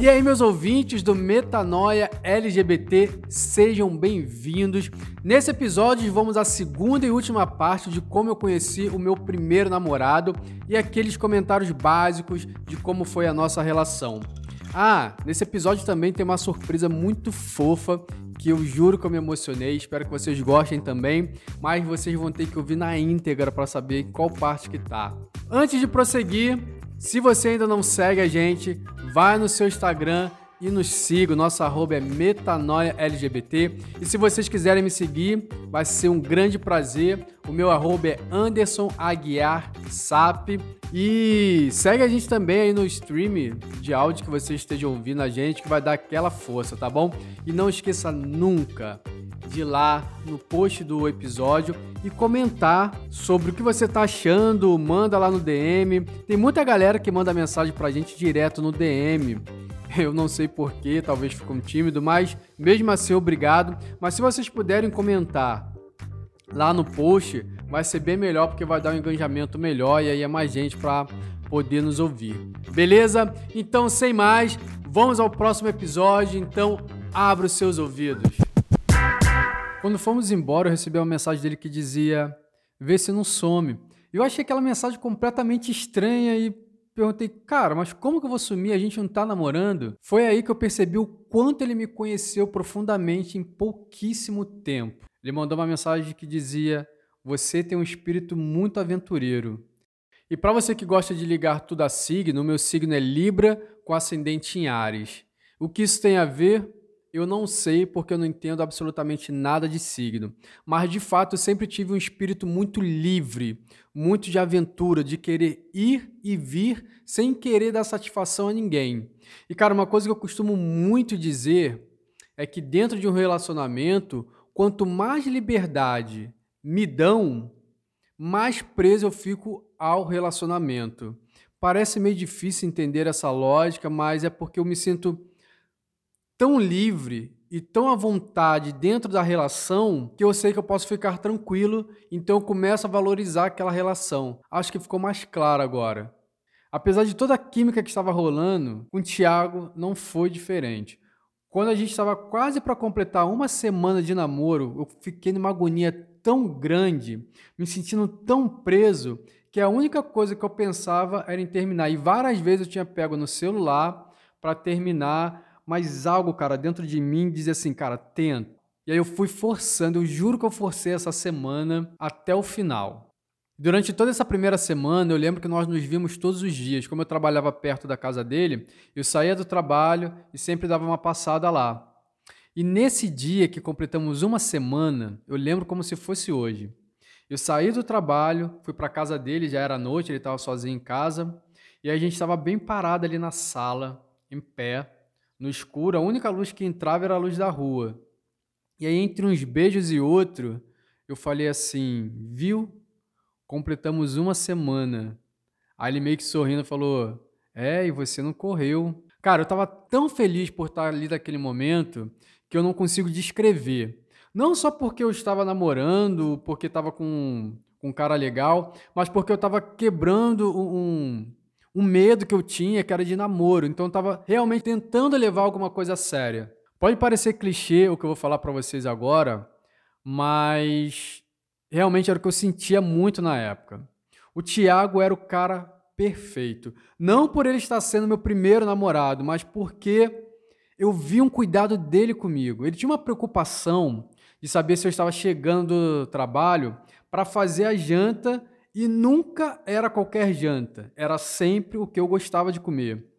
E aí, meus ouvintes do Metanoia LGBT, sejam bem-vindos. Nesse episódio, vamos à segunda e última parte de como eu conheci o meu primeiro namorado e aqueles comentários básicos de como foi a nossa relação. Ah, nesse episódio também tem uma surpresa muito fofa que eu juro que eu me emocionei. Espero que vocês gostem também, mas vocês vão ter que ouvir na íntegra para saber qual parte que tá. Antes de prosseguir, se você ainda não segue a gente, vai no seu Instagram e nos siga. O nosso arroba é metanoialgbt. E se vocês quiserem me seguir, vai ser um grande prazer. O meu arroba é Anderson Aguiar Sap. E segue a gente também aí no stream de áudio que você esteja ouvindo a gente, que vai dar aquela força, tá bom? E não esqueça nunca de lá no post do episódio e comentar sobre o que você tá achando, manda lá no DM. Tem muita galera que manda mensagem pra gente direto no DM. Eu não sei porquê, talvez ficou tímido, mas mesmo assim, obrigado. Mas se vocês puderem comentar lá no post, vai ser bem melhor porque vai dar um engajamento melhor e aí é mais gente para poder nos ouvir. Beleza? Então, sem mais, vamos ao próximo episódio. Então, abra os seus ouvidos. Quando fomos embora, eu recebi uma mensagem dele que dizia: Vê se não some. Eu achei aquela mensagem completamente estranha e perguntei, cara, mas como que eu vou sumir? A gente não tá namorando? Foi aí que eu percebi o quanto ele me conheceu profundamente em pouquíssimo tempo. Ele mandou uma mensagem que dizia: Você tem um espírito muito aventureiro. E para você que gosta de ligar tudo a signo, o meu signo é Libra com ascendente em Ares. O que isso tem a ver? Eu não sei porque eu não entendo absolutamente nada de signo, mas de fato eu sempre tive um espírito muito livre, muito de aventura, de querer ir e vir sem querer dar satisfação a ninguém. E cara, uma coisa que eu costumo muito dizer é que dentro de um relacionamento, quanto mais liberdade me dão, mais preso eu fico ao relacionamento. Parece meio difícil entender essa lógica, mas é porque eu me sinto tão livre e tão à vontade dentro da relação que eu sei que eu posso ficar tranquilo, então eu começo a valorizar aquela relação. Acho que ficou mais claro agora. Apesar de toda a química que estava rolando, com o Thiago não foi diferente. Quando a gente estava quase para completar uma semana de namoro, eu fiquei numa agonia tão grande, me sentindo tão preso, que a única coisa que eu pensava era em terminar. E várias vezes eu tinha pego no celular para terminar mas algo, cara, dentro de mim dizia assim, cara, tenta. E aí eu fui forçando, eu juro que eu forcei essa semana até o final. Durante toda essa primeira semana, eu lembro que nós nos vimos todos os dias. Como eu trabalhava perto da casa dele, eu saía do trabalho e sempre dava uma passada lá. E nesse dia que completamos uma semana, eu lembro como se fosse hoje. Eu saí do trabalho, fui para a casa dele, já era noite, ele estava sozinho em casa, e a gente estava bem parado ali na sala, em pé, no escuro, a única luz que entrava era a luz da rua. E aí, entre uns beijos e outro, eu falei assim: viu? Completamos uma semana. Aí ele meio que sorrindo falou: É, e você não correu. Cara, eu tava tão feliz por estar ali naquele momento que eu não consigo descrever. Não só porque eu estava namorando, porque estava com, com um cara legal, mas porque eu estava quebrando um, um medo que eu tinha, que era de namoro. Então eu estava realmente tentando levar alguma coisa séria. Pode parecer clichê o que eu vou falar para vocês agora, mas realmente era o que eu sentia muito na época. O Tiago era o cara perfeito. Não por ele estar sendo meu primeiro namorado, mas porque eu vi um cuidado dele comigo. Ele tinha uma preocupação de saber se eu estava chegando do trabalho para fazer a janta e nunca era qualquer janta, era sempre o que eu gostava de comer.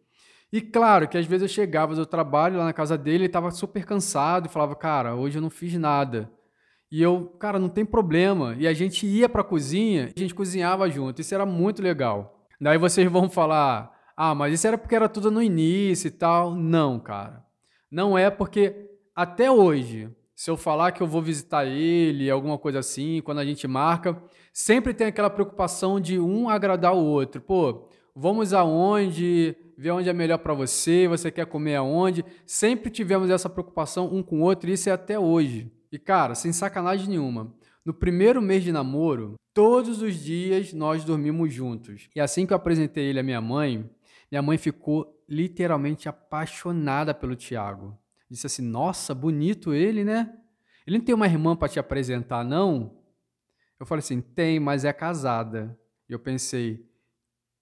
E claro que às vezes eu chegava do trabalho lá na casa dele, ele estava super cansado e falava: Cara, hoje eu não fiz nada. E eu, cara, não tem problema. E a gente ia para a cozinha, a gente cozinhava junto. Isso era muito legal. Daí vocês vão falar: Ah, mas isso era porque era tudo no início e tal. Não, cara. Não é porque até hoje, se eu falar que eu vou visitar ele, alguma coisa assim, quando a gente marca, sempre tem aquela preocupação de um agradar o outro. Pô, vamos aonde, ver onde é melhor para você, você quer comer aonde. Sempre tivemos essa preocupação um com o outro e isso é até hoje. E cara, sem sacanagem nenhuma, no primeiro mês de namoro, todos os dias nós dormimos juntos. E assim que eu apresentei ele à minha mãe, minha mãe ficou literalmente apaixonada pelo Tiago. Disse assim: Nossa, bonito ele, né? Ele não tem uma irmã para te apresentar, não? Eu falei assim: Tem, mas é casada. E eu pensei: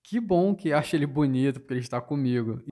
Que bom que acha ele bonito, porque ele está comigo.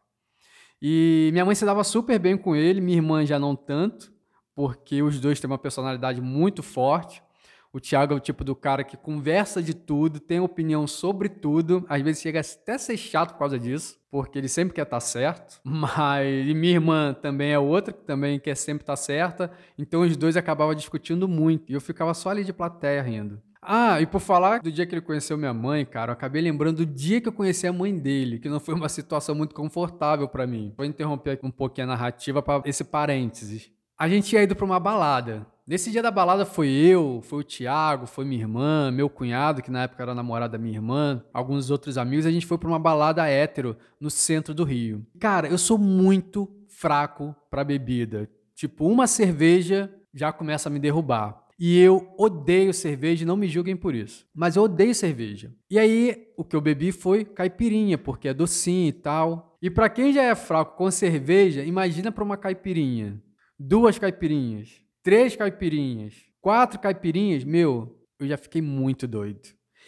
E minha mãe se dava super bem com ele, minha irmã já não tanto, porque os dois têm uma personalidade muito forte. O Thiago é o tipo do cara que conversa de tudo, tem opinião sobre tudo, às vezes chega até a ser chato por causa disso, porque ele sempre quer estar certo. Mas e minha irmã também é outra que também quer sempre estar certa, então os dois acabavam discutindo muito e eu ficava só ali de plateia rindo. Ah, e por falar do dia que ele conheceu minha mãe, cara, eu acabei lembrando do dia que eu conheci a mãe dele, que não foi uma situação muito confortável para mim. Vou interromper um pouquinho a narrativa para esse parênteses. A gente ia ido para uma balada. Nesse dia da balada foi eu, foi o Thiago, foi minha irmã, meu cunhado, que na época era namorado da minha irmã, alguns outros amigos. A gente foi para uma balada hétero no centro do Rio. Cara, eu sou muito fraco para bebida. Tipo, uma cerveja já começa a me derrubar. E eu odeio cerveja, não me julguem por isso. Mas eu odeio cerveja. E aí, o que eu bebi foi caipirinha, porque é docinho e tal. E para quem já é fraco com cerveja, imagina para uma caipirinha. Duas caipirinhas três caipirinhas, quatro caipirinhas, meu, eu já fiquei muito doido.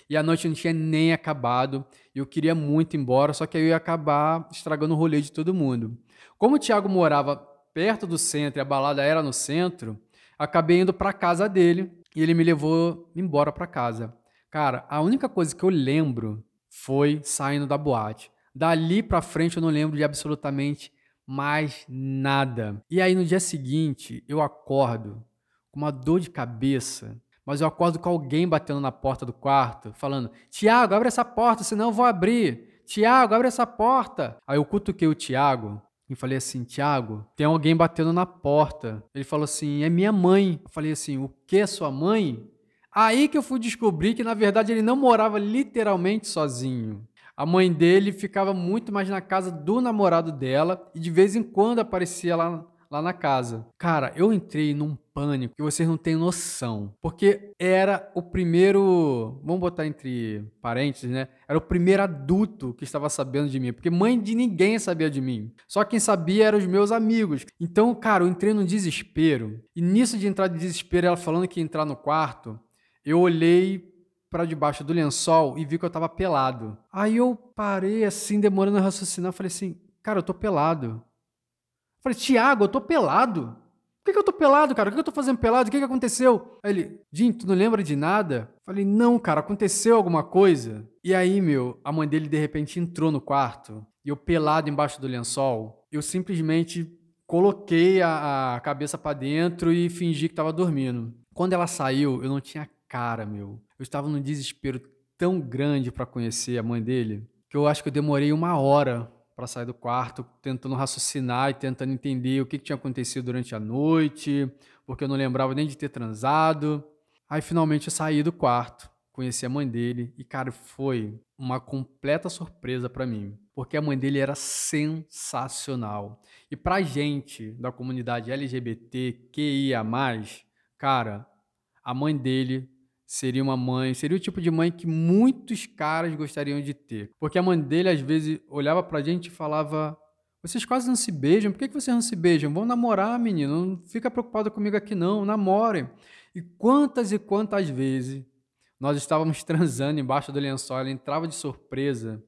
E a noite não tinha nem acabado. Eu queria muito ir embora, só que eu ia acabar estragando o rolê de todo mundo. Como o Thiago morava perto do centro e a balada era no centro, acabei indo para casa dele e ele me levou embora para casa. Cara, a única coisa que eu lembro foi saindo da boate. Dali para frente eu não lembro de absolutamente mais nada. E aí no dia seguinte eu acordo com uma dor de cabeça, mas eu acordo com alguém batendo na porta do quarto, falando: Tiago, abre essa porta, senão eu vou abrir. Tiago, abre essa porta. Aí eu cutuquei o Tiago e falei assim: Tiago, tem alguém batendo na porta. Ele falou assim: é minha mãe. Eu falei assim: o que, sua mãe? Aí que eu fui descobrir que na verdade ele não morava literalmente sozinho. A mãe dele ficava muito mais na casa do namorado dela e de vez em quando aparecia lá, lá na casa. Cara, eu entrei num pânico que vocês não têm noção. Porque era o primeiro. Vamos botar entre parênteses, né? Era o primeiro adulto que estava sabendo de mim. Porque mãe de ninguém sabia de mim. Só quem sabia eram os meus amigos. Então, cara, eu entrei num desespero. E nisso de entrar de desespero, ela falando que ia entrar no quarto, eu olhei para debaixo do lençol e vi que eu tava pelado. Aí eu parei assim, demorando a raciocinar, falei assim, cara, eu tô pelado. falei, Tiago, eu tô pelado. Por que, que eu tô pelado, cara? O que, que eu tô fazendo pelado? O que, que aconteceu? Aí ele, Jim, tu não lembra de nada? Falei, não, cara, aconteceu alguma coisa. E aí, meu, a mãe dele de repente entrou no quarto e eu pelado embaixo do lençol, eu simplesmente coloquei a, a cabeça para dentro e fingi que tava dormindo. Quando ela saiu, eu não tinha cara, meu. Eu estava num desespero tão grande para conhecer a mãe dele que eu acho que eu demorei uma hora para sair do quarto, tentando raciocinar e tentando entender o que, que tinha acontecido durante a noite, porque eu não lembrava nem de ter transado. Aí finalmente eu saí do quarto, conheci a mãe dele e, cara, foi uma completa surpresa para mim, porque a mãe dele era sensacional. E pra gente da comunidade LGBTQIA+, cara, a mãe dele seria uma mãe, seria o tipo de mãe que muitos caras gostariam de ter. Porque a mãe dele, às vezes, olhava pra gente e falava: Vocês quase não se beijam, por que, que vocês não se beijam? Vão namorar, menino, não fica preocupado comigo aqui não, namorem. E quantas e quantas vezes nós estávamos transando embaixo do lençol, ela entrava de surpresa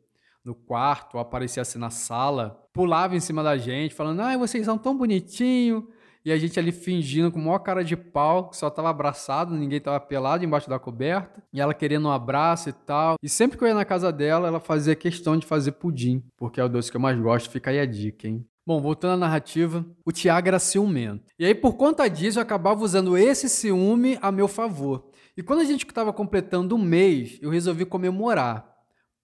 no quarto, ou aparecia assim na sala, pulava em cima da gente, falando: Ai, vocês são tão bonitinhos e a gente ali fingindo com maior cara de pau, que só tava abraçado, ninguém tava pelado embaixo da coberta. E ela querendo um abraço e tal. E sempre que eu ia na casa dela, ela fazia questão de fazer pudim, porque é o doce que eu mais gosto. Fica aí a dica, hein? Bom, voltando à narrativa, o Tiago era ciumento. E aí, por conta disso, eu acabava usando esse ciúme a meu favor. E quando a gente estava completando um mês, eu resolvi comemorar.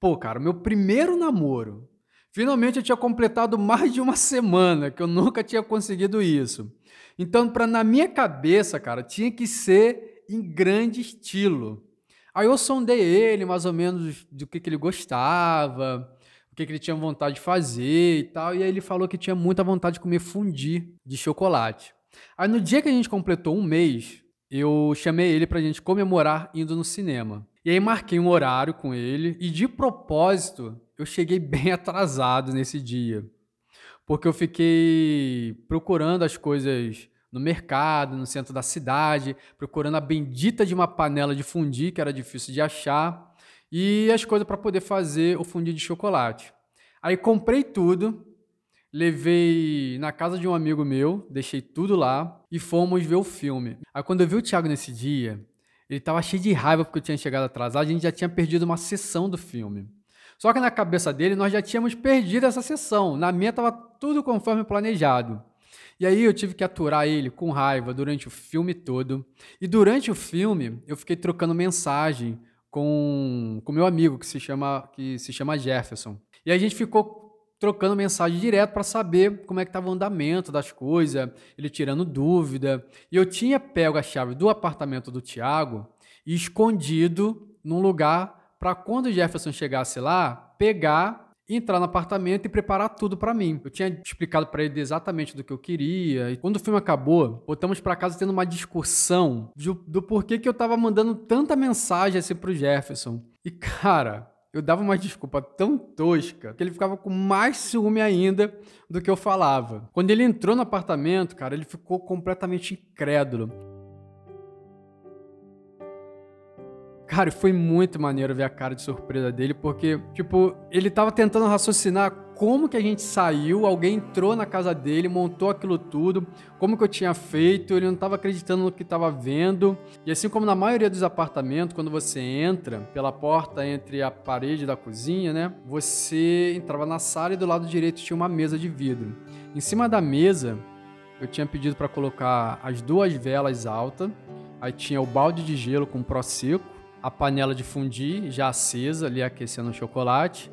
Pô, cara, meu primeiro namoro. Finalmente eu tinha completado mais de uma semana, que eu nunca tinha conseguido isso. Então, para na minha cabeça, cara, tinha que ser em grande estilo. Aí eu sondei ele mais ou menos do que, que ele gostava, o que, que ele tinha vontade de fazer e tal. E aí ele falou que tinha muita vontade de comer fundi de chocolate. Aí no dia que a gente completou um mês, eu chamei ele para a gente comemorar indo no cinema. E aí marquei um horário com ele e de propósito eu cheguei bem atrasado nesse dia. Porque eu fiquei procurando as coisas no mercado, no centro da cidade, procurando a bendita de uma panela de fundir, que era difícil de achar, e as coisas para poder fazer o fundir de chocolate. Aí comprei tudo, levei na casa de um amigo meu, deixei tudo lá e fomos ver o filme. Aí quando eu vi o Thiago nesse dia, ele estava cheio de raiva porque eu tinha chegado atrasado, a gente já tinha perdido uma sessão do filme. Só que na cabeça dele nós já tínhamos perdido essa sessão. Na minha estava tudo conforme planejado. E aí eu tive que aturar ele com raiva durante o filme todo. E durante o filme eu fiquei trocando mensagem com com meu amigo que se chama que se chama Jefferson. E a gente ficou trocando mensagem direto para saber como é que estava o andamento das coisas, ele tirando dúvida. E eu tinha pego a chave do apartamento do Tiago e escondido num lugar para quando o Jefferson chegasse lá, pegar entrar no apartamento e preparar tudo para mim. Eu tinha explicado para ele exatamente do que eu queria. E quando o filme acabou, voltamos para casa tendo uma discussão do, do porquê que eu tava mandando tanta mensagem assim pro Jefferson. E cara, eu dava uma desculpa tão tosca que ele ficava com mais ciúme ainda do que eu falava. Quando ele entrou no apartamento, cara, ele ficou completamente incrédulo. Cara, foi muito maneiro ver a cara de surpresa dele, porque, tipo, ele tava tentando raciocinar como que a gente saiu, alguém entrou na casa dele, montou aquilo tudo, como que eu tinha feito, ele não tava acreditando no que tava vendo. E assim como na maioria dos apartamentos, quando você entra pela porta entre a parede da cozinha, né, você entrava na sala e do lado direito tinha uma mesa de vidro. Em cima da mesa, eu tinha pedido para colocar as duas velas altas, aí tinha o balde de gelo com prosecco, a panela de fundir já acesa, ali aquecendo o chocolate,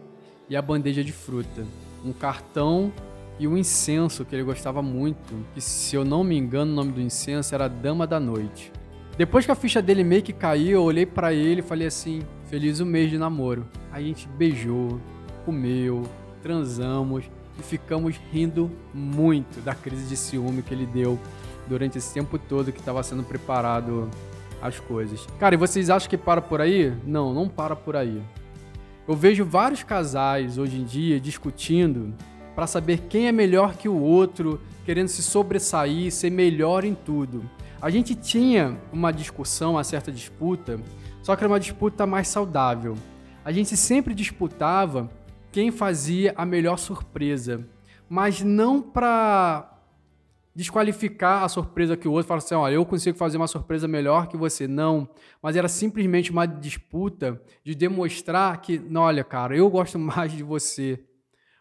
e a bandeja de fruta. Um cartão e um incenso que ele gostava muito, que se eu não me engano o nome do incenso era Dama da Noite. Depois que a ficha dele meio que caiu, eu olhei para ele e falei assim: "Feliz o mês de namoro". A gente beijou, comeu, transamos e ficamos rindo muito da crise de ciúme que ele deu durante esse tempo todo que estava sendo preparado as coisas. Cara, e vocês acham que para por aí? Não, não para por aí. Eu vejo vários casais hoje em dia discutindo para saber quem é melhor que o outro, querendo se sobressair, ser melhor em tudo. A gente tinha uma discussão, uma certa disputa, só que era uma disputa mais saudável. A gente sempre disputava quem fazia a melhor surpresa, mas não para desqualificar a surpresa que o outro fala assim, olha, eu consigo fazer uma surpresa melhor que você. Não, mas era simplesmente uma disputa de demonstrar que, olha, cara, eu gosto mais de você.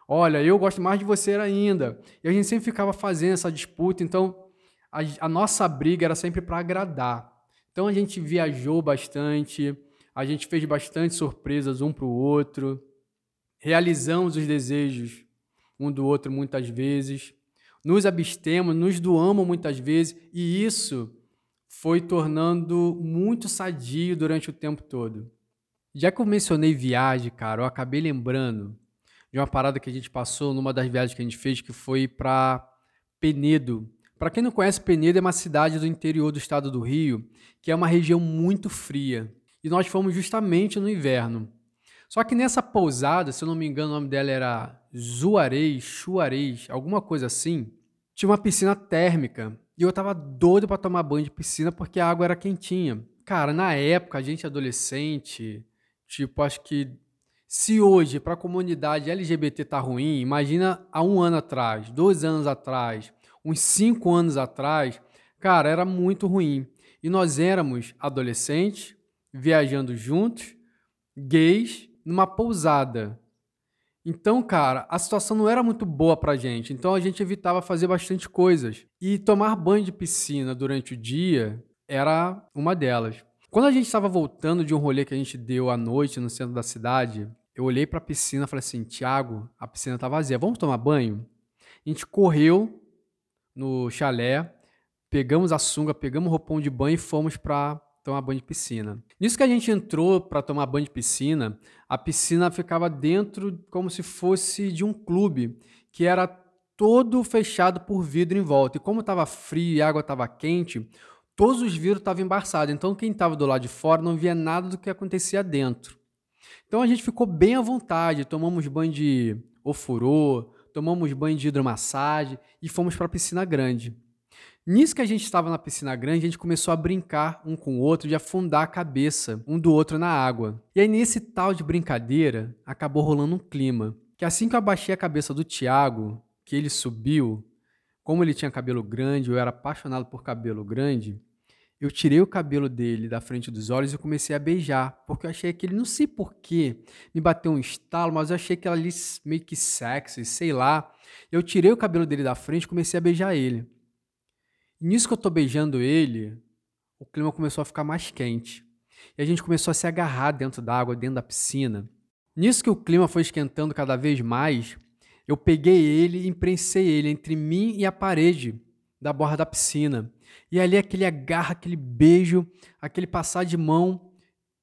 Olha, eu gosto mais de você ainda. E a gente sempre ficava fazendo essa disputa, então a, a nossa briga era sempre para agradar. Então a gente viajou bastante, a gente fez bastante surpresas um para o outro, realizamos os desejos um do outro muitas vezes nos abstemos, nos doamos muitas vezes, e isso foi tornando muito sadio durante o tempo todo. Já que eu mencionei viagem, cara, eu acabei lembrando de uma parada que a gente passou numa das viagens que a gente fez, que foi para Penedo. Para quem não conhece, Penedo é uma cidade do interior do estado do Rio, que é uma região muito fria. E nós fomos justamente no inverno. Só que nessa pousada, se eu não me engano, o nome dela era Zuarez, Chuarez, alguma coisa assim, tinha uma piscina térmica. E eu tava doido para tomar banho de piscina porque a água era quentinha. Cara, na época, a gente adolescente, tipo, acho que se hoje para a comunidade LGBT tá ruim, imagina há um ano atrás, dois anos atrás, uns cinco anos atrás, cara, era muito ruim. E nós éramos adolescentes, viajando juntos, gays, numa pousada. Então, cara, a situação não era muito boa pra gente, então a gente evitava fazer bastante coisas. E tomar banho de piscina durante o dia era uma delas. Quando a gente estava voltando de um rolê que a gente deu à noite no centro da cidade, eu olhei para a piscina e falei assim: Tiago, a piscina tá vazia, vamos tomar banho? A gente correu no chalé, pegamos a sunga, pegamos o roupão de banho e fomos para tomar banho de piscina. Nisso que a gente entrou para tomar banho de piscina, a piscina ficava dentro como se fosse de um clube, que era todo fechado por vidro em volta. E como estava frio e a água estava quente, todos os vidros estavam embaçados. Então quem estava do lado de fora não via nada do que acontecia dentro. Então a gente ficou bem à vontade, tomamos banho de ofurô, tomamos banho de hidromassagem e fomos para a piscina grande. Nisso que a gente estava na piscina grande, a gente começou a brincar um com o outro de afundar a cabeça um do outro na água. E aí, nesse tal de brincadeira, acabou rolando um clima. Que assim que eu abaixei a cabeça do Tiago, que ele subiu, como ele tinha cabelo grande, eu era apaixonado por cabelo grande, eu tirei o cabelo dele da frente dos olhos e comecei a beijar, porque eu achei que ele, não sei porquê, me bateu um estalo, mas eu achei que ali meio que sexy, sei lá. Eu tirei o cabelo dele da frente e comecei a beijar ele. Nisso que eu tô beijando ele, o clima começou a ficar mais quente. E a gente começou a se agarrar dentro da água, dentro da piscina. Nisso que o clima foi esquentando cada vez mais, eu peguei ele e imprensei ele entre mim e a parede da borda da piscina. E ali aquele agarra, aquele beijo, aquele passar de mão,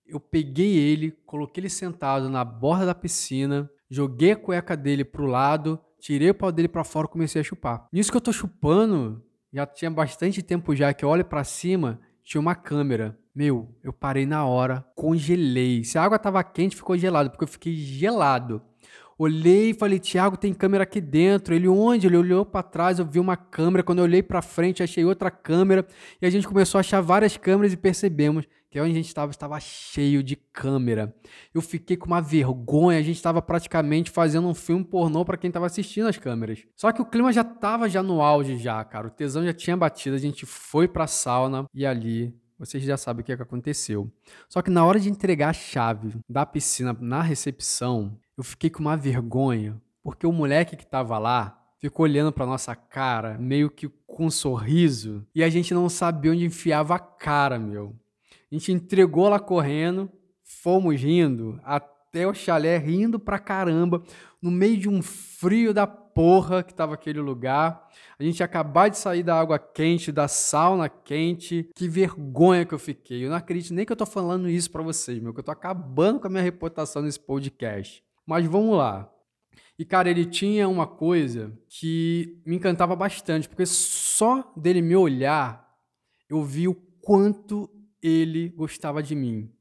eu peguei ele, coloquei ele sentado na borda da piscina, joguei a cueca dele pro lado, tirei o pau dele para fora e comecei a chupar. Nisso que eu tô chupando, já tinha bastante tempo já que eu olho para cima, tinha uma câmera. Meu, eu parei na hora, congelei. Se a água tava quente, ficou gelado, porque eu fiquei gelado. Olhei e falei, Tiago, tem câmera aqui dentro. Ele, onde? Ele olhou para trás, eu vi uma câmera. Quando eu olhei para frente, achei outra câmera. E a gente começou a achar várias câmeras e percebemos que onde a gente estava estava cheio de câmera. Eu fiquei com uma vergonha, a gente estava praticamente fazendo um filme pornô para quem estava assistindo as câmeras. Só que o clima já estava já no auge já, cara. O tesão já tinha batido, a gente foi para a sauna e ali vocês já sabem o que, é que aconteceu. Só que na hora de entregar a chave da piscina na recepção, eu fiquei com uma vergonha, porque o moleque que tava lá ficou olhando pra nossa cara, meio que com um sorriso, e a gente não sabia onde enfiava a cara, meu. A gente entregou lá correndo, fomos rindo até o chalé, rindo pra caramba, no meio de um frio da porra que tava aquele lugar. A gente acabou de sair da água quente, da sauna quente. Que vergonha que eu fiquei. Eu não acredito nem que eu tô falando isso para vocês, meu, que eu tô acabando com a minha reputação nesse podcast. Mas vamos lá. E, cara, ele tinha uma coisa que me encantava bastante, porque só dele me olhar, eu vi o quanto ele gostava de mim.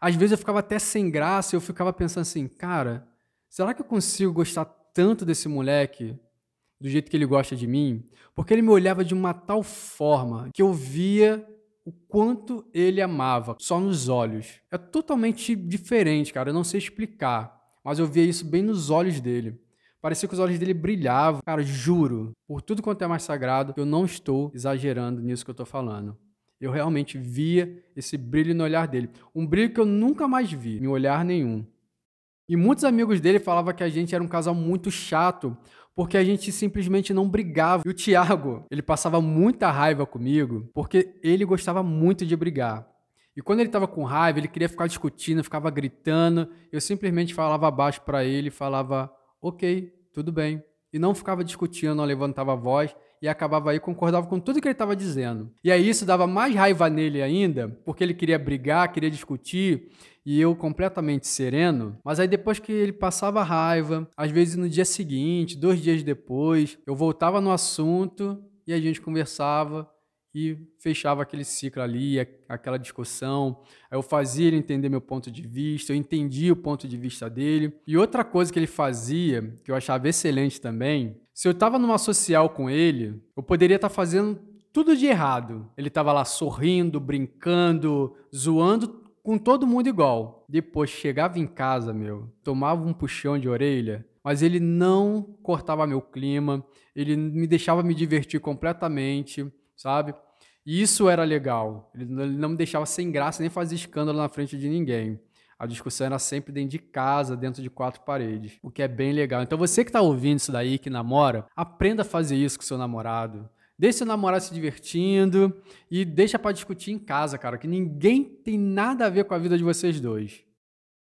Às vezes eu ficava até sem graça, eu ficava pensando assim, cara, será que eu consigo gostar tanto desse moleque do jeito que ele gosta de mim? Porque ele me olhava de uma tal forma que eu via o quanto ele amava, só nos olhos. É totalmente diferente, cara, eu não sei explicar mas eu via isso bem nos olhos dele. Parecia que os olhos dele brilhavam. Cara, juro, por tudo quanto é mais sagrado, eu não estou exagerando nisso que eu estou falando. Eu realmente via esse brilho no olhar dele. Um brilho que eu nunca mais vi em olhar nenhum. E muitos amigos dele falavam que a gente era um casal muito chato, porque a gente simplesmente não brigava. E o Thiago, ele passava muita raiva comigo, porque ele gostava muito de brigar. E quando ele estava com raiva, ele queria ficar discutindo, ficava gritando. Eu simplesmente falava abaixo para ele, falava, ok, tudo bem. E não ficava discutindo, não levantava a voz e acabava aí, concordava com tudo que ele estava dizendo. E aí isso dava mais raiva nele ainda, porque ele queria brigar, queria discutir, e eu completamente sereno. Mas aí depois que ele passava raiva, às vezes no dia seguinte, dois dias depois, eu voltava no assunto e a gente conversava e fechava aquele ciclo ali, aquela discussão. Eu fazia ele entender meu ponto de vista, eu entendia o ponto de vista dele. E outra coisa que ele fazia, que eu achava excelente também, se eu estava numa social com ele, eu poderia estar tá fazendo tudo de errado. Ele estava lá sorrindo, brincando, zoando com todo mundo igual. Depois chegava em casa, meu, tomava um puxão de orelha, mas ele não cortava meu clima, ele me deixava me divertir completamente, sabe? E isso era legal. Ele não me deixava sem graça nem fazer escândalo na frente de ninguém. A discussão era sempre dentro de casa, dentro de quatro paredes, o que é bem legal. Então você que está ouvindo isso daí, que namora, aprenda a fazer isso com seu namorado. Deixe seu namorado se divertindo e deixa para discutir em casa, cara, que ninguém tem nada a ver com a vida de vocês dois.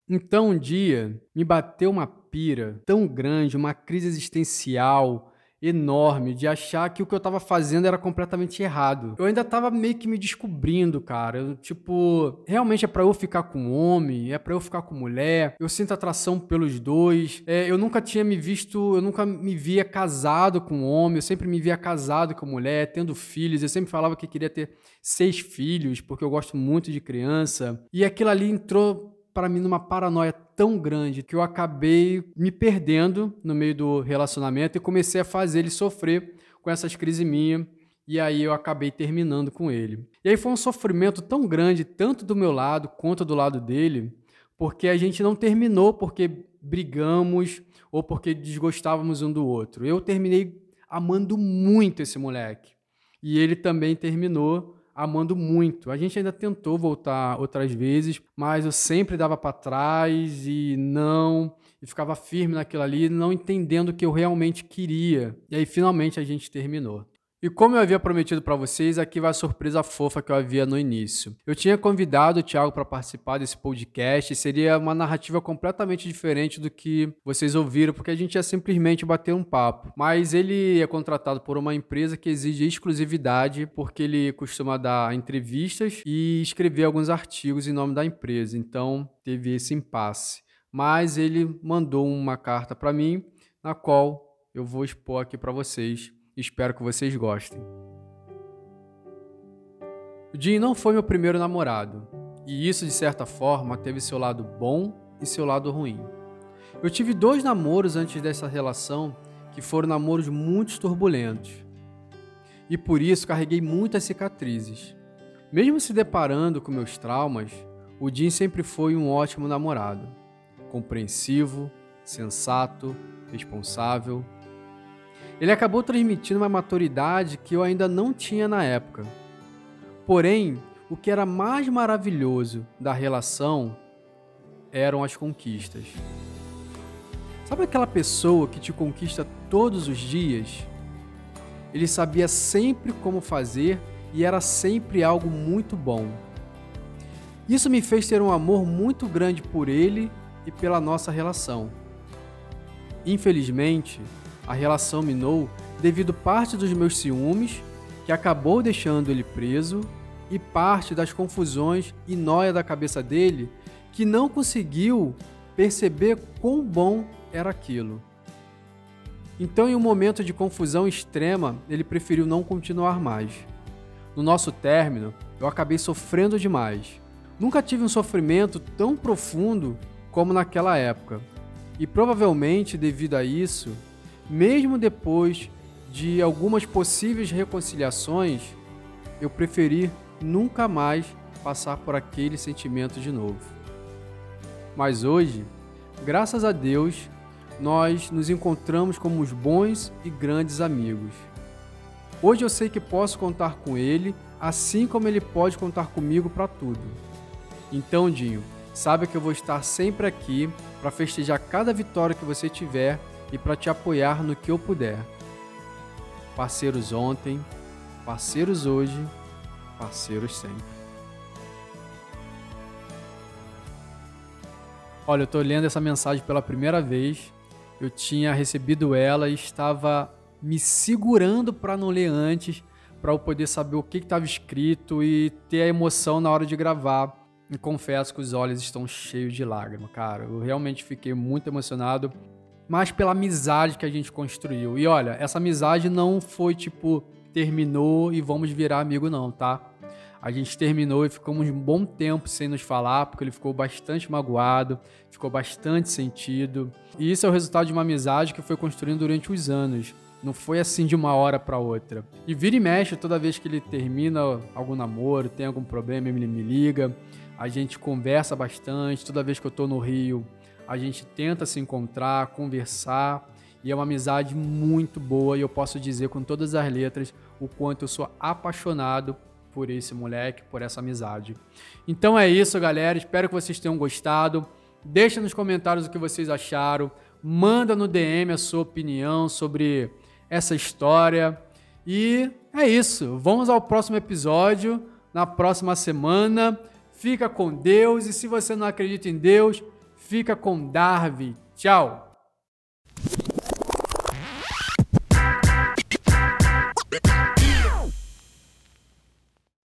Então um dia me bateu uma pira tão grande, uma crise existencial, enorme de achar que o que eu estava fazendo era completamente errado. Eu ainda estava meio que me descobrindo, cara. Eu, tipo, realmente é para eu ficar com homem, é para eu ficar com mulher. Eu sinto atração pelos dois. É, eu nunca tinha me visto, eu nunca me via casado com homem, eu sempre me via casado com mulher, tendo filhos. Eu sempre falava que queria ter seis filhos, porque eu gosto muito de criança. E aquilo ali entrou para mim numa paranoia tão grande que eu acabei me perdendo no meio do relacionamento e comecei a fazer ele sofrer com essas crises minhas. E aí eu acabei terminando com ele. E aí foi um sofrimento tão grande, tanto do meu lado quanto do lado dele, porque a gente não terminou porque brigamos ou porque desgostávamos um do outro. Eu terminei amando muito esse moleque. E ele também terminou amando muito. A gente ainda tentou voltar outras vezes, mas eu sempre dava para trás e não, e ficava firme naquilo ali, não entendendo o que eu realmente queria. E aí finalmente a gente terminou. E como eu havia prometido para vocês, aqui vai a surpresa fofa que eu havia no início. Eu tinha convidado o Thiago para participar desse podcast e seria uma narrativa completamente diferente do que vocês ouviram, porque a gente ia simplesmente bater um papo. Mas ele é contratado por uma empresa que exige exclusividade, porque ele costuma dar entrevistas e escrever alguns artigos em nome da empresa. Então teve esse impasse. Mas ele mandou uma carta para mim, na qual eu vou expor aqui para vocês Espero que vocês gostem. O Jim não foi meu primeiro namorado, e isso de certa forma teve seu lado bom e seu lado ruim. Eu tive dois namoros antes dessa relação que foram namoros muito turbulentos. E por isso carreguei muitas cicatrizes. Mesmo se deparando com meus traumas, o Jim sempre foi um ótimo namorado. Compreensivo, sensato, responsável ele acabou transmitindo uma maturidade que eu ainda não tinha na época. Porém, o que era mais maravilhoso da relação eram as conquistas. Sabe aquela pessoa que te conquista todos os dias? Ele sabia sempre como fazer e era sempre algo muito bom. Isso me fez ter um amor muito grande por ele e pela nossa relação. Infelizmente, a relação minou devido parte dos meus ciúmes, que acabou deixando ele preso, e parte das confusões e noia da cabeça dele, que não conseguiu perceber quão bom era aquilo. Então, em um momento de confusão extrema, ele preferiu não continuar mais. No nosso término, eu acabei sofrendo demais. Nunca tive um sofrimento tão profundo como naquela época. E provavelmente devido a isso, mesmo depois de algumas possíveis reconciliações, eu preferi nunca mais passar por aquele sentimento de novo. Mas hoje, graças a Deus, nós nos encontramos como os bons e grandes amigos. Hoje eu sei que posso contar com ele, assim como ele pode contar comigo para tudo. Então, Dinho, saiba que eu vou estar sempre aqui para festejar cada vitória que você tiver e para te apoiar no que eu puder. Parceiros ontem, parceiros hoje, parceiros sempre. Olha, eu estou lendo essa mensagem pela primeira vez. Eu tinha recebido ela e estava me segurando para não ler antes, para eu poder saber o que estava escrito e ter a emoção na hora de gravar. E confesso que os olhos estão cheios de lágrimas, cara. Eu realmente fiquei muito emocionado mas pela amizade que a gente construiu. E olha, essa amizade não foi tipo, terminou e vamos virar amigo, não, tá? A gente terminou e ficamos um bom tempo sem nos falar, porque ele ficou bastante magoado, ficou bastante sentido. E isso é o resultado de uma amizade que foi construindo durante os anos. Não foi assim de uma hora para outra. E vira e mexe toda vez que ele termina algum namoro, tem algum problema, ele me liga. A gente conversa bastante. Toda vez que eu tô no Rio, a gente tenta se encontrar, conversar, e é uma amizade muito boa e eu posso dizer com todas as letras o quanto eu sou apaixonado por esse moleque, por essa amizade. Então é isso, galera. Espero que vocês tenham gostado. Deixa nos comentários o que vocês acharam. Manda no DM a sua opinião sobre essa história. E é isso. Vamos ao próximo episódio na próxima semana. Fica com Deus e se você não acredita em Deus, Fica com Darby. Tchau!